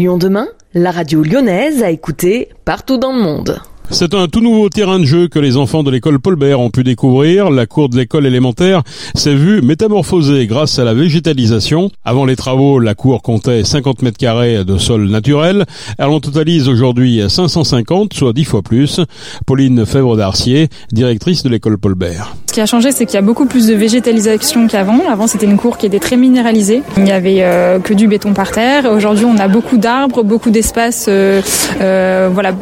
Lyon demain, la radio lyonnaise a écouté partout dans le monde. C'est un tout nouveau terrain de jeu que les enfants de l'école Paul Bert ont pu découvrir. La cour de l'école élémentaire s'est vue métamorphosée grâce à la végétalisation. Avant les travaux, la cour comptait 50 mètres carrés de sol naturel. Elle en totalise aujourd'hui 550, soit 10 fois plus. Pauline Fèvre d'Arcier, directrice de l'école Paul Bert. Ce qui a changé, c'est qu'il y a beaucoup plus de végétalisation qu'avant. Avant, c'était une cour qui était très minéralisée. Il n'y avait euh, que du béton par terre. Aujourd'hui, on a beaucoup d'arbres, beaucoup d'espaces, euh, euh, voilà,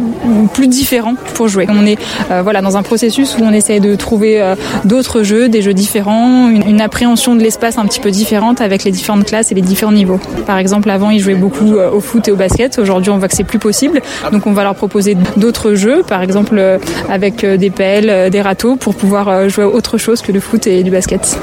plus différents pour jouer. On est euh, voilà dans un processus où on essaie de trouver euh, d'autres jeux, des jeux différents, une, une appréhension de l'espace un petit peu différente avec les différentes classes et les différents niveaux. Par exemple, avant ils jouaient beaucoup euh, au foot et au basket. Aujourd'hui, on voit que c'est plus possible. Donc, on va leur proposer d'autres jeux, par exemple avec des pelles, des râteaux, pour pouvoir jouer à autre chose que le foot et du basket.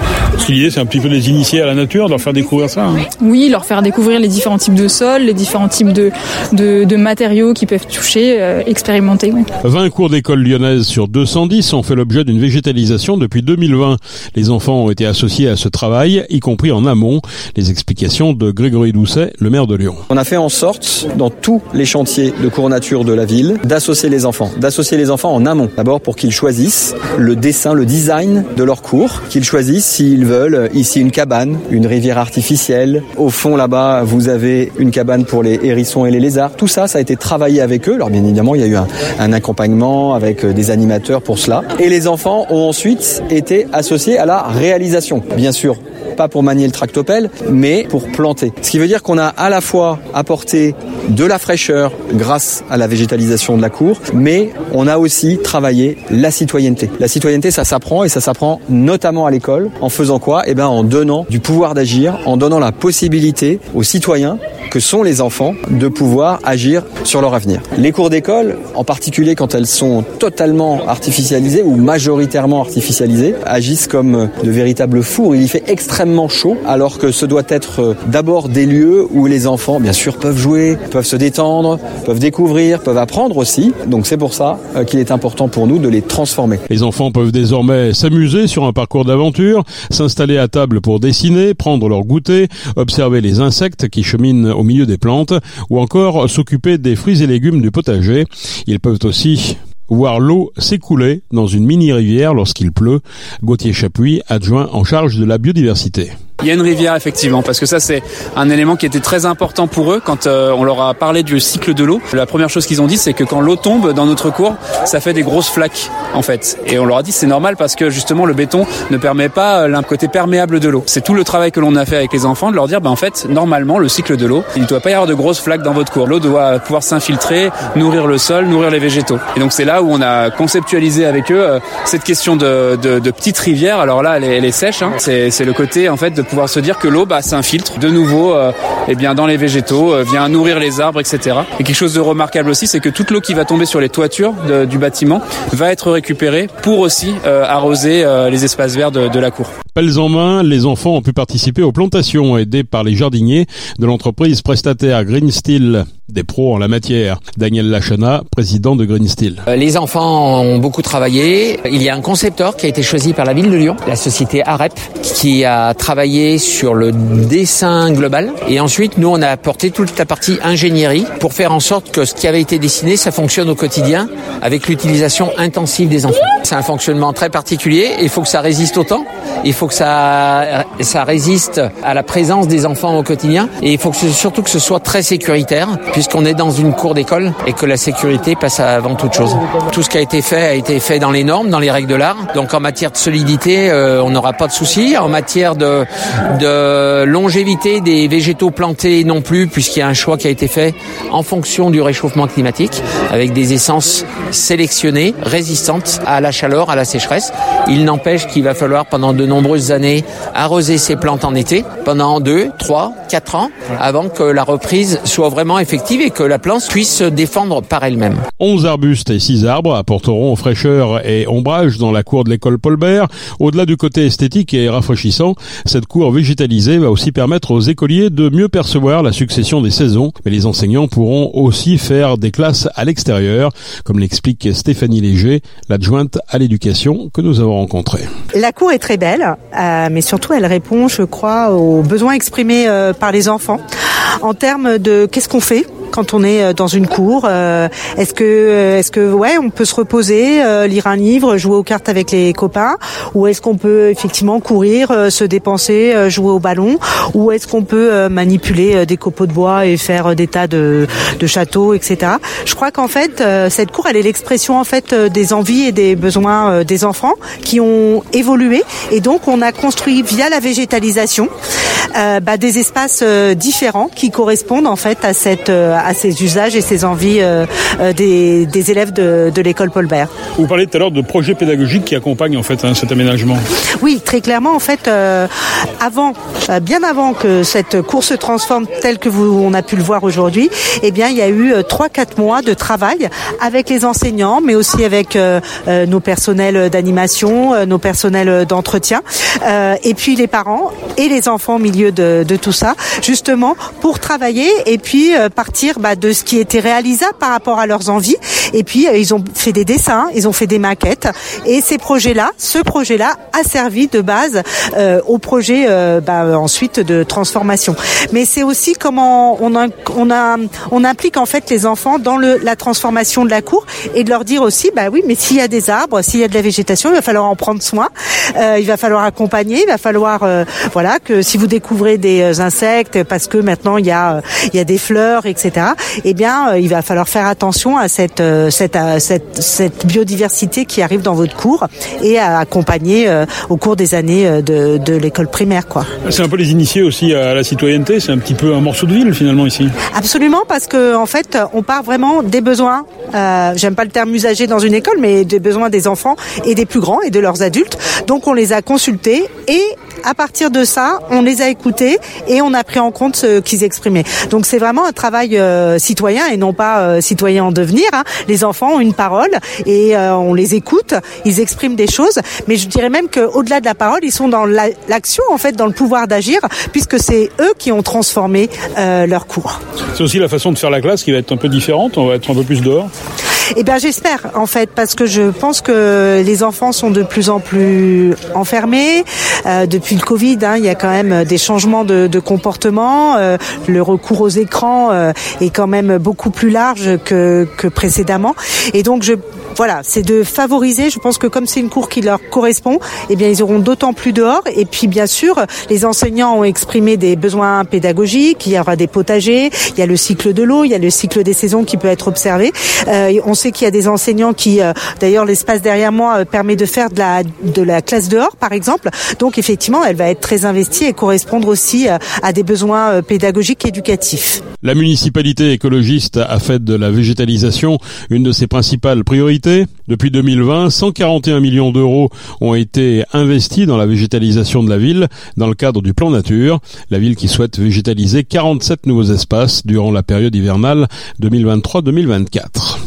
L'idée, c'est un petit peu les initier à la nature, leur faire découvrir ça. Hein. Oui, leur faire découvrir les différents types de sols, les différents types de, de, de matériaux qu'ils peuvent toucher, expérimenter. Oui. 20 cours d'école lyonnaise sur 210 ont fait l'objet d'une végétalisation depuis 2020. Les enfants ont été associés à ce travail, y compris en amont. Les explications de Grégory Doucet, le maire de Lyon. On a fait en sorte, dans tous les chantiers de cours nature de la ville, d'associer les enfants. D'associer les enfants en amont. D'abord pour qu'ils choisissent le dessin, le design de leur cours, qu'ils choisissent s'ils veulent ici une cabane, une rivière artificielle. Au fond là-bas, vous avez une cabane pour les hérissons et les lézards. Tout ça, ça a été travaillé avec eux. Alors bien évidemment, il y a eu un, un avec euh, des animateurs pour cela. Et les enfants ont ensuite été associés à la réalisation. Bien sûr, pas pour manier le tractopelle, mais pour planter. Ce qui veut dire qu'on a à la fois apporté de la fraîcheur grâce à la végétalisation de la cour, mais on a aussi travaillé la citoyenneté. La citoyenneté, ça s'apprend et ça s'apprend notamment à l'école. En faisant quoi? Eh bien, en donnant du pouvoir d'agir, en donnant la possibilité aux citoyens que sont les enfants de pouvoir agir sur leur avenir. Les cours d'école, en particulier quand elles sont totalement artificialisées ou majoritairement artificialisées, agissent comme de véritables fours. Il y fait extrêmement chaud, alors que ce doit être d'abord des lieux où les enfants, bien sûr, peuvent jouer, peuvent se détendre, peuvent découvrir, peuvent apprendre aussi. Donc c'est pour ça euh, qu'il est important pour nous de les transformer. Les enfants peuvent désormais s'amuser sur un parcours d'aventure, s'installer à table pour dessiner, prendre leur goûter, observer les insectes qui cheminent au milieu des plantes ou encore s'occuper des fruits et légumes du potager. Ils peuvent aussi voir l'eau s'écouler dans une mini-rivière lorsqu'il pleut. Gauthier Chapuis, adjoint en charge de la biodiversité. Il y a une rivière effectivement parce que ça c'est un élément qui était très important pour eux quand euh, on leur a parlé du cycle de l'eau. La première chose qu'ils ont dit c'est que quand l'eau tombe dans notre cours, ça fait des grosses flaques en fait. Et on leur a dit c'est normal parce que justement le béton ne permet pas euh, l'un côté perméable de l'eau. C'est tout le travail que l'on a fait avec les enfants de leur dire ben en fait normalement le cycle de l'eau, il ne doit pas y avoir de grosses flaques dans votre cours. L'eau doit pouvoir s'infiltrer, nourrir le sol, nourrir les végétaux. Et donc c'est là où on a conceptualisé avec eux euh, cette question de, de, de petite rivière. Alors là elle est, elle est sèche, hein. c'est le côté en fait de pouvoir se dire que l'eau bah, s'infiltre de nouveau euh, eh bien, dans les végétaux, euh, vient nourrir les arbres, etc. Et quelque chose de remarquable aussi, c'est que toute l'eau qui va tomber sur les toitures de, du bâtiment va être récupérée pour aussi euh, arroser euh, les espaces verts de, de la cour. Pelles en main, les enfants ont pu participer aux plantations aidées par les jardiniers de l'entreprise prestataire Green Steel, des pros en la matière. Daniel Lachana, président de Green Steel. Euh, Les enfants ont beaucoup travaillé. Il y a un concepteur qui a été choisi par la ville de Lyon, la société AREP, qui a travaillé sur le dessin global. Et ensuite, nous, on a apporté toute la partie ingénierie pour faire en sorte que ce qui avait été dessiné, ça fonctionne au quotidien avec l'utilisation intensive des enfants. C'est un fonctionnement très particulier. Il faut que ça résiste au temps. Il faut que ça, ça résiste à la présence des enfants au quotidien. Et il faut que ce- surtout que ce soit très sécuritaire, puisqu'on est dans une cour d'école et que la sécurité passe avant toute chose. Tout ce qui a été fait a été fait dans les normes, dans les règles de l'art. Donc en matière de solidité, euh, on n'aura pas de soucis. En matière de, de longévité des végétaux plantés non plus, puisqu'il y a un choix qui a été fait en fonction du réchauffement climatique, avec des essences sélectionnées, résistantes à la chaleur, à la sécheresse. Il n'empêche qu'il va falloir pendant de nombreuses années arroser ces plantes en été, pendant deux, trois, quatre ans, avant que la reprise soit vraiment effective et que la plante puisse se défendre par elle-même. 11 arbustes et 6 arbres apporteront fraîcheur et ombrage dans la cour de l'école Paul Bert. Au-delà du côté esthétique et rafraîchissant, cette cour végétalisée va aussi permettre aux écoliers de mieux percevoir la succession des saisons. Mais les enseignants pourront aussi faire des classes à l'extérieur, comme l'explique Stéphanie Léger, l'adjointe à l'éducation que nous avons rencontrée. La cour est très belle, euh, mais surtout elle répond, je crois, aux besoins exprimés euh, par les enfants en termes de qu'est-ce qu'on fait quand on est dans une cour Est-ce que, est-ce que, ouais, on peut se reposer, lire un livre, jouer aux cartes avec les copains, ou est-ce qu'on peut effectivement courir, se dépenser, jouer au ballon, ou est-ce qu'on peut manipuler des copeaux de bois et faire des tas de, de châteaux, etc. Je crois qu'en fait, cette cour, elle est l'expression en fait des envies et des besoins des enfants qui ont évolué, et donc on a construit via la végétalisation euh, bah, des espaces euh, différents qui correspondent en fait à cette euh, à ces usages et ces envies des, des, élèves de, de l'école Paul Bert. Vous parlez tout à l'heure de projets pédagogiques qui accompagnent en fait hein, cet aménagement. Oui, très clairement en fait avant bien avant que cette course se transforme telle que vous on a pu le voir aujourd'hui, eh bien il y a eu trois quatre mois de travail avec les enseignants mais aussi avec nos personnels d'animation, nos personnels d'entretien et puis les parents et les enfants au milieu de, tout ça, justement pour travailler et puis euh, partir bah, de ce qui était réalisable par rapport à leurs envies. Et puis euh, ils ont fait des dessins, ils ont fait des maquettes et ces projets-là, ce projet-là a servi de base euh, au projet bah, ensuite de transformation. Mais c'est aussi comment on, on, a, on implique en fait les enfants dans le, la transformation de la cour et de leur dire aussi, bah oui, mais s'il y a des arbres, s'il y a de la végétation, il va falloir en prendre soin, il va falloir accompagner, il va falloir voilà que si vous découvrez des euh, insectes parce que maintenant il y a euh, il y a des fleurs, etc. Eh bien, euh, il va falloir faire attention à cette cette cette, cette biodiversité qui arrive dans votre cours et à accompagner au cours des années de, de l'école primaire, quoi. C'est un peu les initiés aussi à la citoyenneté. C'est un petit peu un morceau de ville finalement ici. Absolument, parce que en fait, on part vraiment des besoins. Euh, J'aime pas le terme usagé dans une école, mais des besoins des enfants et des plus grands et de leurs adultes. Donc, on les a consultés et à partir de ça, on les a écoutés et on a pris en compte ce qu'ils exprimaient. Donc c'est vraiment un travail euh, citoyen et non pas euh, citoyen en devenir. Hein. Les enfants ont une parole et euh, on les écoute, ils expriment des choses, mais je dirais même qu'au-delà de la parole, ils sont dans l'action en fait, dans le pouvoir d'agir, puisque c'est eux qui ont transformé leur cours. C'est aussi la façon de faire la classe qui va être un peu différente. On va être un peu plus dehors. Eh bien, j'espère en fait, parce que je pense que les enfants sont de plus en plus enfermés. Euh, depuis le Covid, hein, il y a quand même des changements de, comportement. Euh, le recours aux écrans euh, est quand même beaucoup plus large que, que précédemment. Et donc, je voilà, c'est de favoriser. Je pense que comme c'est une cour qui leur correspond, eh bien ils auront d'autant plus dehors. Et puis bien sûr, les enseignants ont exprimé des besoins pédagogiques. Il y aura des potagers, il y a le cycle de l'eau, il y a le cycle des saisons qui peut être observé. Euh, on sait qu'il y a des enseignants qui, euh, d'ailleurs, l'espace derrière moi euh, permet de faire de la de la classe dehors, par exemple. Donc effectivement, elle va être très investie et correspondre aussi à des besoins pédagogiques et éducatifs. La municipalité écologiste a fait de la végétalisation une de ses principales priorités. Depuis 2020, 141 millions d'euros ont été investis dans la végétalisation de la ville dans le cadre du plan nature. La ville qui souhaite végétaliser 47 nouveaux espaces durant la période hivernale 2023-2024.